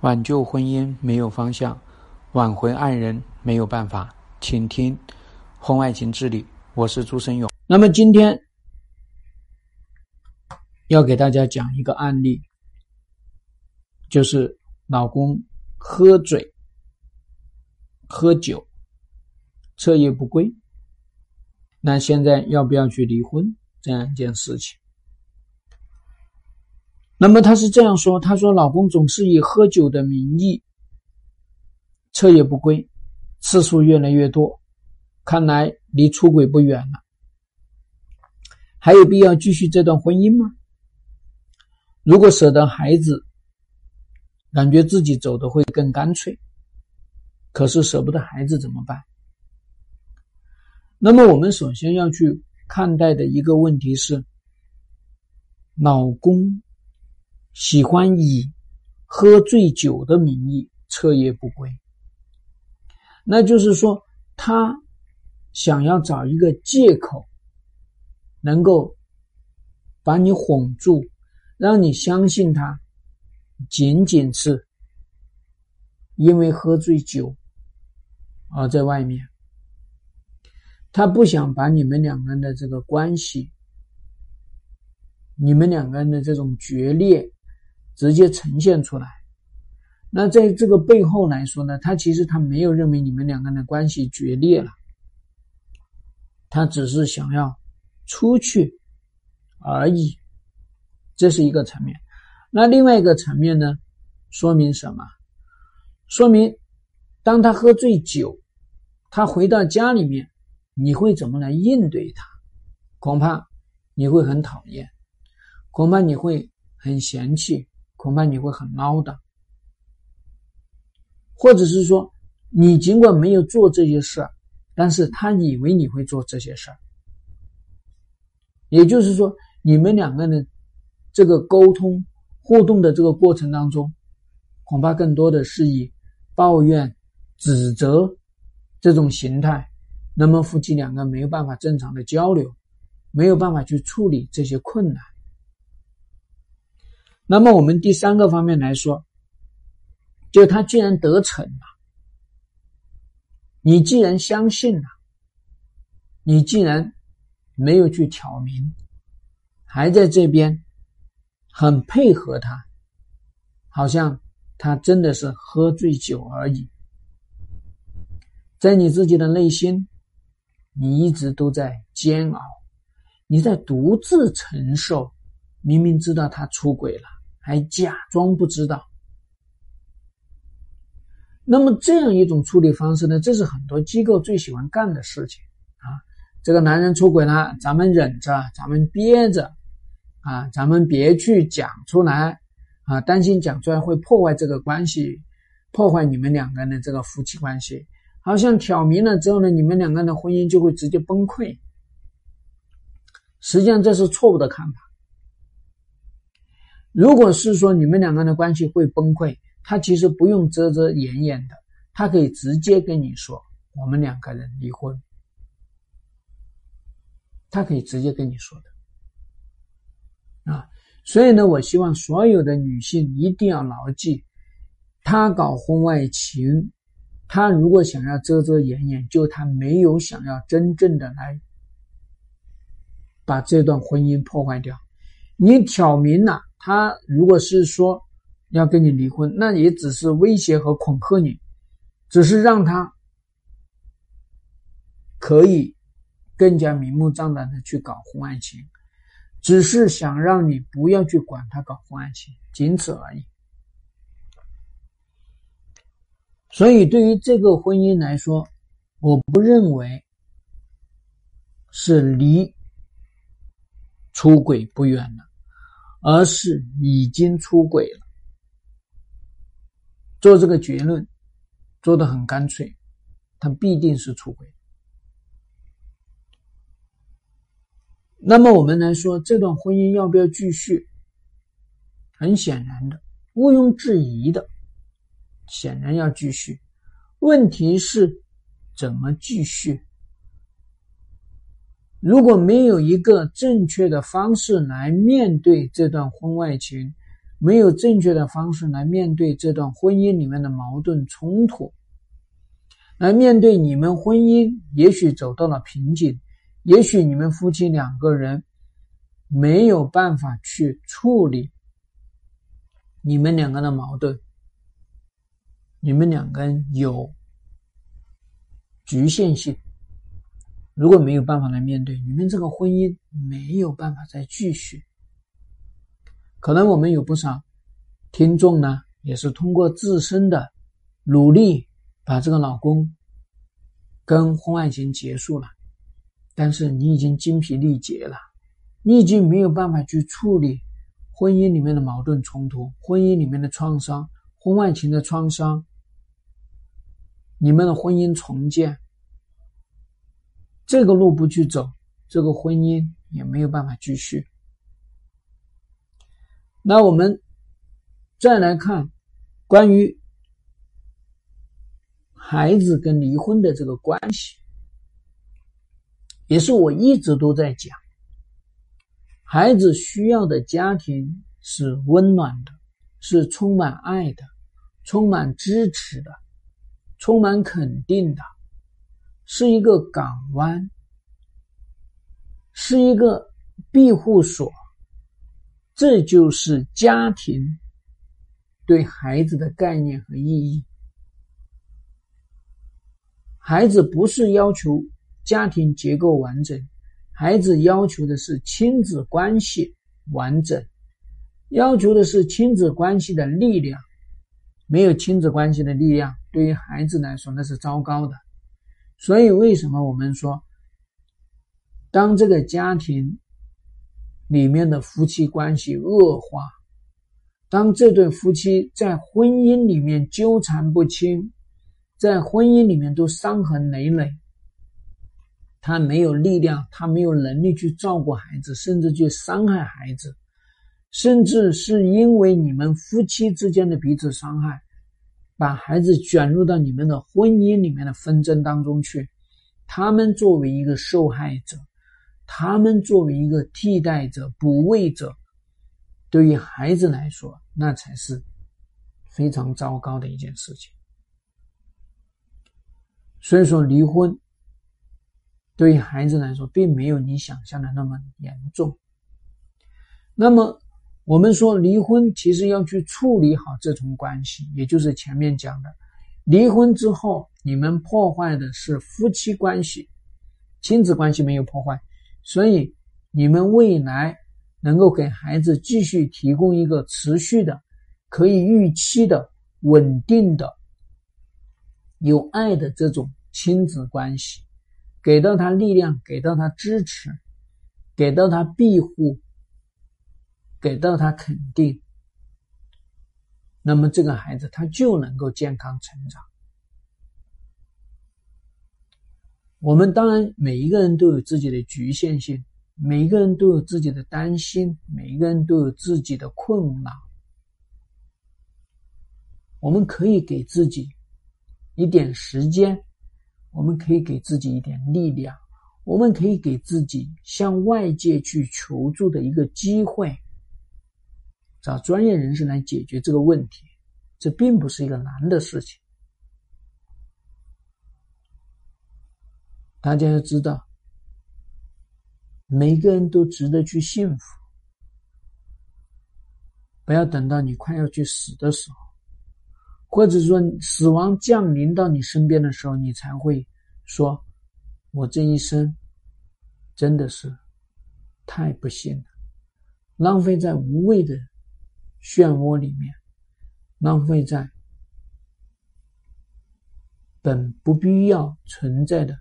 挽救婚姻没有方向，挽回爱人没有办法，请听《婚外情治理》，我是朱生勇。那么今天要给大家讲一个案例，就是老公喝醉、喝酒、彻夜不归，那现在要不要去离婚这样一件事情？那么他是这样说：“他说，老公总是以喝酒的名义彻夜不归，次数越来越多，看来离出轨不远了。还有必要继续这段婚姻吗？如果舍得孩子，感觉自己走的会更干脆。可是舍不得孩子怎么办？那么我们首先要去看待的一个问题是，老公。”喜欢以喝醉酒的名义彻夜不归，那就是说，他想要找一个借口，能够把你哄住，让你相信他仅仅是因为喝醉酒而在外面，他不想把你们两个人的这个关系，你们两个人的这种决裂。直接呈现出来，那在这个背后来说呢，他其实他没有认为你们两个人的关系决裂了，他只是想要出去而已，这是一个层面。那另外一个层面呢，说明什么？说明当他喝醉酒，他回到家里面，你会怎么来应对他？恐怕你会很讨厌，恐怕你会很嫌弃。恐怕你会很唠叨，或者是说，你尽管没有做这些事儿，但是他以为你会做这些事儿。也就是说，你们两个人这个沟通互动的这个过程当中，恐怕更多的是以抱怨、指责这种形态，那么夫妻两个没有办法正常的交流，没有办法去处理这些困难。那么我们第三个方面来说，就他既然得逞了，你既然相信了，你既然没有去挑明，还在这边很配合他，好像他真的是喝醉酒而已，在你自己的内心，你一直都在煎熬，你在独自承受，明明知道他出轨了。还假装不知道，那么这样一种处理方式呢？这是很多机构最喜欢干的事情啊！这个男人出轨了，咱们忍着，咱们憋着，啊，咱们别去讲出来啊，担心讲出来会破坏这个关系，破坏你们两个人的这个夫妻关系。好像挑明了之后呢，你们两个人的婚姻就会直接崩溃。实际上这是错误的看法。如果是说你们两个人的关系会崩溃，他其实不用遮遮掩掩的，他可以直接跟你说我们两个人离婚，他可以直接跟你说的啊。所以呢，我希望所有的女性一定要牢记，他搞婚外情，他如果想要遮遮掩掩，就他没有想要真正的来把这段婚姻破坏掉，你挑明了。他如果是说要跟你离婚，那也只是威胁和恐吓你，只是让他可以更加明目张胆的去搞婚外情，只是想让你不要去管他搞婚外情，仅此而已。所以，对于这个婚姻来说，我不认为是离出轨不远了。而是已经出轨了，做这个结论做的很干脆，他必定是出轨。那么我们来说，这段婚姻要不要继续？很显然的，毋庸置疑的，显然要继续。问题是怎么继续？如果没有一个正确的方式来面对这段婚外情，没有正确的方式来面对这段婚姻里面的矛盾冲突，来面对你们婚姻也许走到了瓶颈，也许你们夫妻两个人没有办法去处理你们两个的矛盾，你们两个人有局限性。如果没有办法来面对，你们这个婚姻没有办法再继续。可能我们有不少听众呢，也是通过自身的努力把这个老公跟婚外情结束了，但是你已经精疲力竭了，你已经没有办法去处理婚姻里面的矛盾冲突、婚姻里面的创伤、婚外情的创伤，你们的婚姻重建。这个路不去走，这个婚姻也没有办法继续。那我们再来看关于孩子跟离婚的这个关系，也是我一直都在讲，孩子需要的家庭是温暖的，是充满爱的，充满支持的，充满肯定的。是一个港湾，是一个庇护所，这就是家庭对孩子的概念和意义。孩子不是要求家庭结构完整，孩子要求的是亲子关系完整，要求的是亲子关系的力量。没有亲子关系的力量，对于孩子来说那是糟糕的。所以，为什么我们说，当这个家庭里面的夫妻关系恶化，当这对夫妻在婚姻里面纠缠不清，在婚姻里面都伤痕累累，他没有力量，他没有能力去照顾孩子，甚至去伤害孩子，甚至是因为你们夫妻之间的彼此伤害。把孩子卷入到你们的婚姻里面的纷争当中去，他们作为一个受害者，他们作为一个替代者、补位者，对于孩子来说，那才是非常糟糕的一件事情。所以说，离婚对于孩子来说，并没有你想象的那么严重。那么。我们说离婚其实要去处理好这层关系，也就是前面讲的，离婚之后你们破坏的是夫妻关系，亲子关系没有破坏，所以你们未来能够给孩子继续提供一个持续的、可以预期的、稳定的、有爱的这种亲子关系，给到他力量，给到他支持，给到他庇护。给到他肯定，那么这个孩子他就能够健康成长。我们当然每一个人都有自己的局限性，每一个人都有自己的担心，每一个人都有自己的困扰。我们可以给自己一点时间，我们可以给自己一点力量，我们可以给自己向外界去求助的一个机会。找专业人士来解决这个问题，这并不是一个难的事情。大家要知道，每个人都值得去幸福。不要等到你快要去死的时候，或者说死亡降临到你身边的时候，你才会说：“我这一生真的是太不幸了，浪费在无谓的。”漩涡里面，浪费在本不必要存在的